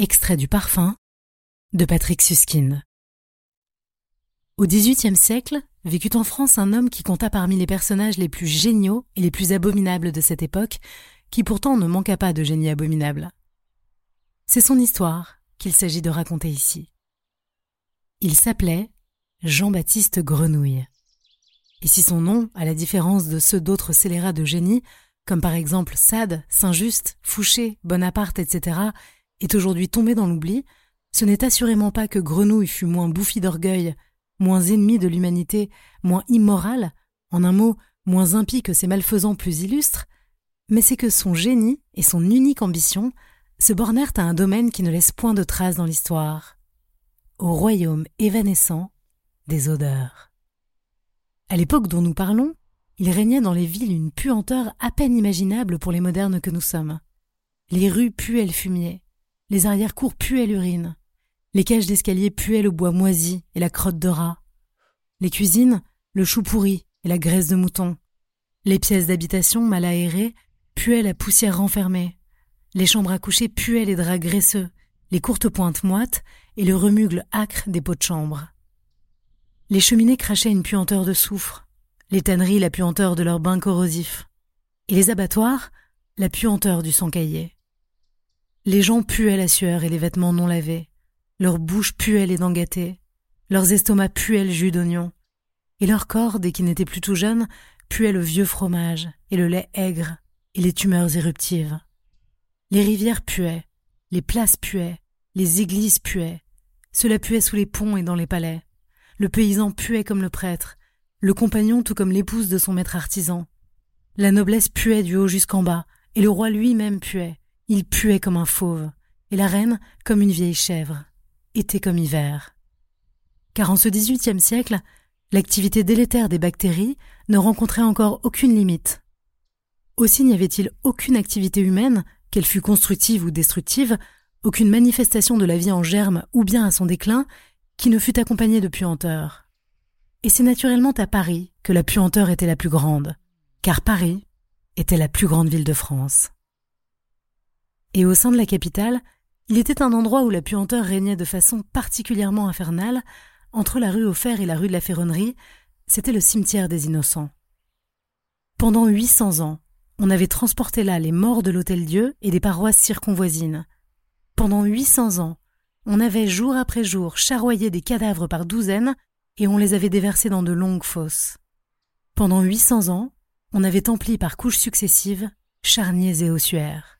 Extrait du Parfum de Patrick Suskind. Au XVIIIe siècle, vécut en France un homme qui compta parmi les personnages les plus géniaux et les plus abominables de cette époque, qui pourtant ne manqua pas de génie abominable. C'est son histoire qu'il s'agit de raconter ici. Il s'appelait Jean-Baptiste Grenouille. Et si son nom, à la différence de ceux d'autres scélérats de génie, comme par exemple Sade, Saint-Just, Fouché, Bonaparte, etc., est aujourd'hui tombé dans l'oubli, ce n'est assurément pas que Grenouille fut moins bouffi d'orgueil, moins ennemi de l'humanité, moins immoral, en un mot, moins impie que ses malfaisants plus illustres, mais c'est que son génie et son unique ambition se bornèrent à un domaine qui ne laisse point de traces dans l'histoire, au royaume évanescent des odeurs. À l'époque dont nous parlons, il régnait dans les villes une puanteur à peine imaginable pour les modernes que nous sommes. Les rues puaient le fumier, les arrière-cours puaient l'urine, les cages d'escalier puaient le bois moisi et la crotte de rat, les cuisines, le chou pourri et la graisse de mouton, les pièces d'habitation mal aérées puaient la poussière renfermée, les chambres à coucher puaient les draps graisseux, les courtes pointes moites et le remugle âcre des pots de chambre. Les cheminées crachaient une puanteur de soufre, les tanneries la puanteur de leurs bains corrosifs, et les abattoirs la puanteur du sang caillé. Les gens puaient la sueur et les vêtements non lavés, leurs bouches puaient les dents gâtées, leurs estomacs puaient le jus d'oignon, et leur corps, dès qu'ils n'étaient plus tout jeunes, puait le vieux fromage et le lait aigre et les tumeurs éruptives. Les rivières puaient, les places puaient, les églises puaient, cela puait sous les ponts et dans les palais. Le paysan puait comme le prêtre, le compagnon tout comme l'épouse de son maître artisan. La noblesse puait du haut jusqu'en bas, et le roi lui-même puait. Il puait comme un fauve, et la reine comme une vieille chèvre. Été comme hiver. Car en ce XVIIIe siècle, l'activité délétère des bactéries ne rencontrait encore aucune limite. Aussi n'y avait-il aucune activité humaine, qu'elle fût constructive ou destructive, aucune manifestation de la vie en germe ou bien à son déclin, qui ne fût accompagnée de puanteur. Et c'est naturellement à Paris que la puanteur était la plus grande, car Paris était la plus grande ville de France. Et au sein de la capitale, il était un endroit où la puanteur régnait de façon particulièrement infernale, entre la rue au fer et la rue de la Ferronnerie, c'était le cimetière des innocents. Pendant 800 ans, on avait transporté là les morts de l'Hôtel-Dieu et des paroisses circonvoisines. Pendant 800 ans, on avait jour après jour charroyé des cadavres par douzaines et on les avait déversés dans de longues fosses. Pendant 800 ans, on avait empli par couches successives charniers et ossuaires.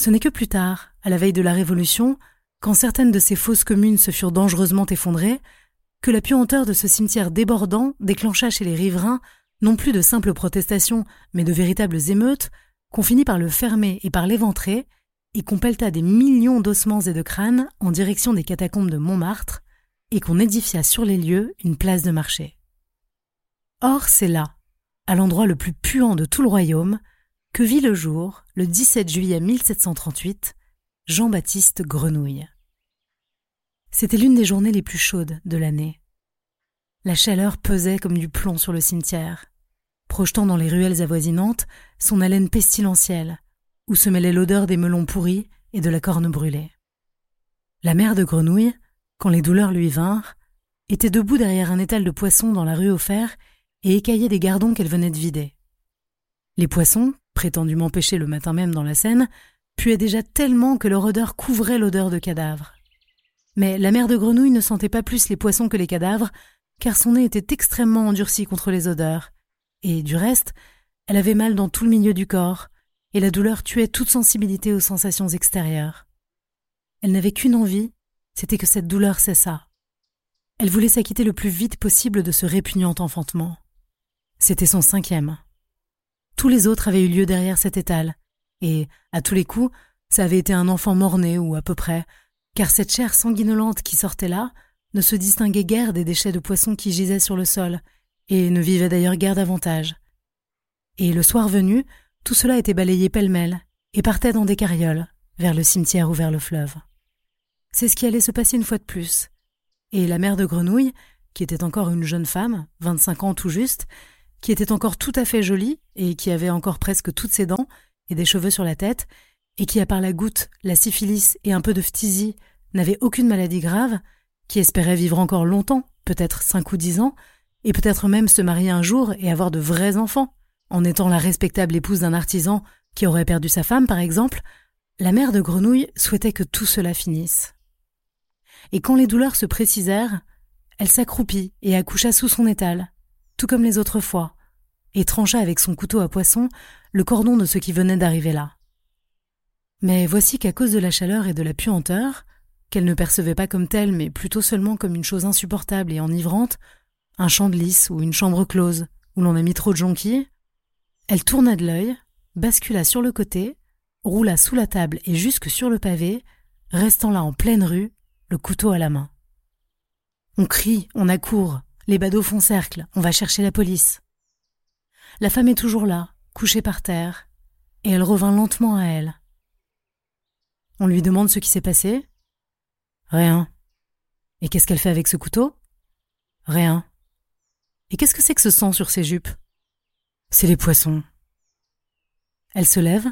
Ce n'est que plus tard, à la veille de la Révolution, quand certaines de ces fosses communes se furent dangereusement effondrées, que la puanteur de ce cimetière débordant déclencha chez les riverains non plus de simples protestations, mais de véritables émeutes, qu'on finit par le fermer et par l'éventrer, et qu'on pelta des millions d'ossements et de crânes en direction des catacombes de Montmartre, et qu'on édifia sur les lieux une place de marché. Or, c'est là, à l'endroit le plus puant de tout le royaume, que vit le jour, le 17 juillet 1738, Jean-Baptiste Grenouille. C'était l'une des journées les plus chaudes de l'année. La chaleur pesait comme du plomb sur le cimetière, projetant dans les ruelles avoisinantes son haleine pestilentielle, où se mêlait l'odeur des melons pourris et de la corne brûlée. La mère de Grenouille, quand les douleurs lui vinrent, était debout derrière un étal de poissons dans la rue au fer et écaillait des gardons qu'elle venait de vider. Les poissons, prétendument pêchés le matin même dans la Seine, puaient déjà tellement que leur odeur couvrait l'odeur de cadavres. Mais la mère de grenouille ne sentait pas plus les poissons que les cadavres, car son nez était extrêmement endurci contre les odeurs, et du reste, elle avait mal dans tout le milieu du corps, et la douleur tuait toute sensibilité aux sensations extérieures. Elle n'avait qu'une envie, c'était que cette douleur cessât. Elle voulait s'acquitter le plus vite possible de ce répugnant enfantement. C'était son cinquième. Tous les autres avaient eu lieu derrière cet étal, et, à tous les coups, ça avait été un enfant mort-né ou à peu près, car cette chair sanguinolente qui sortait là ne se distinguait guère des déchets de poissons qui gisaient sur le sol, et ne vivait d'ailleurs guère davantage. Et le soir venu, tout cela était balayé pêle-mêle, et partait dans des carrioles, vers le cimetière ou vers le fleuve. C'est ce qui allait se passer une fois de plus. Et la mère de Grenouille, qui était encore une jeune femme, vingt-cinq ans tout juste, qui était encore tout à fait jolie et qui avait encore presque toutes ses dents et des cheveux sur la tête, et qui, à part la goutte, la syphilis et un peu de phtisie, n'avait aucune maladie grave, qui espérait vivre encore longtemps, peut-être cinq ou dix ans, et peut-être même se marier un jour et avoir de vrais enfants, en étant la respectable épouse d'un artisan qui aurait perdu sa femme, par exemple, la mère de Grenouille souhaitait que tout cela finisse. Et quand les douleurs se précisèrent, elle s'accroupit et accoucha sous son étal, tout comme les autres fois, et trancha avec son couteau à poisson le cordon de ce qui venait d'arriver là. Mais voici qu'à cause de la chaleur et de la puanteur, qu'elle ne percevait pas comme telle, mais plutôt seulement comme une chose insupportable et enivrante, un champ de lys ou une chambre close, où l'on a mis trop de jonquilles, elle tourna de l'œil, bascula sur le côté, roula sous la table et jusque sur le pavé, restant là en pleine rue, le couteau à la main. On crie, on accourt, les badauds font cercle, on va chercher la police. La femme est toujours là, couchée par terre, et elle revint lentement à elle. On lui demande ce qui s'est passé. Rien. Et qu'est-ce qu'elle fait avec ce couteau? Rien. Et qu'est-ce que c'est que ce sang sur ses jupes? C'est les poissons. Elle se lève,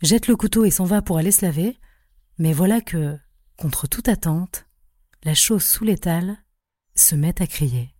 jette le couteau et s'en va pour aller se laver, mais voilà que, contre toute attente, la chose sous l'étal se met à crier.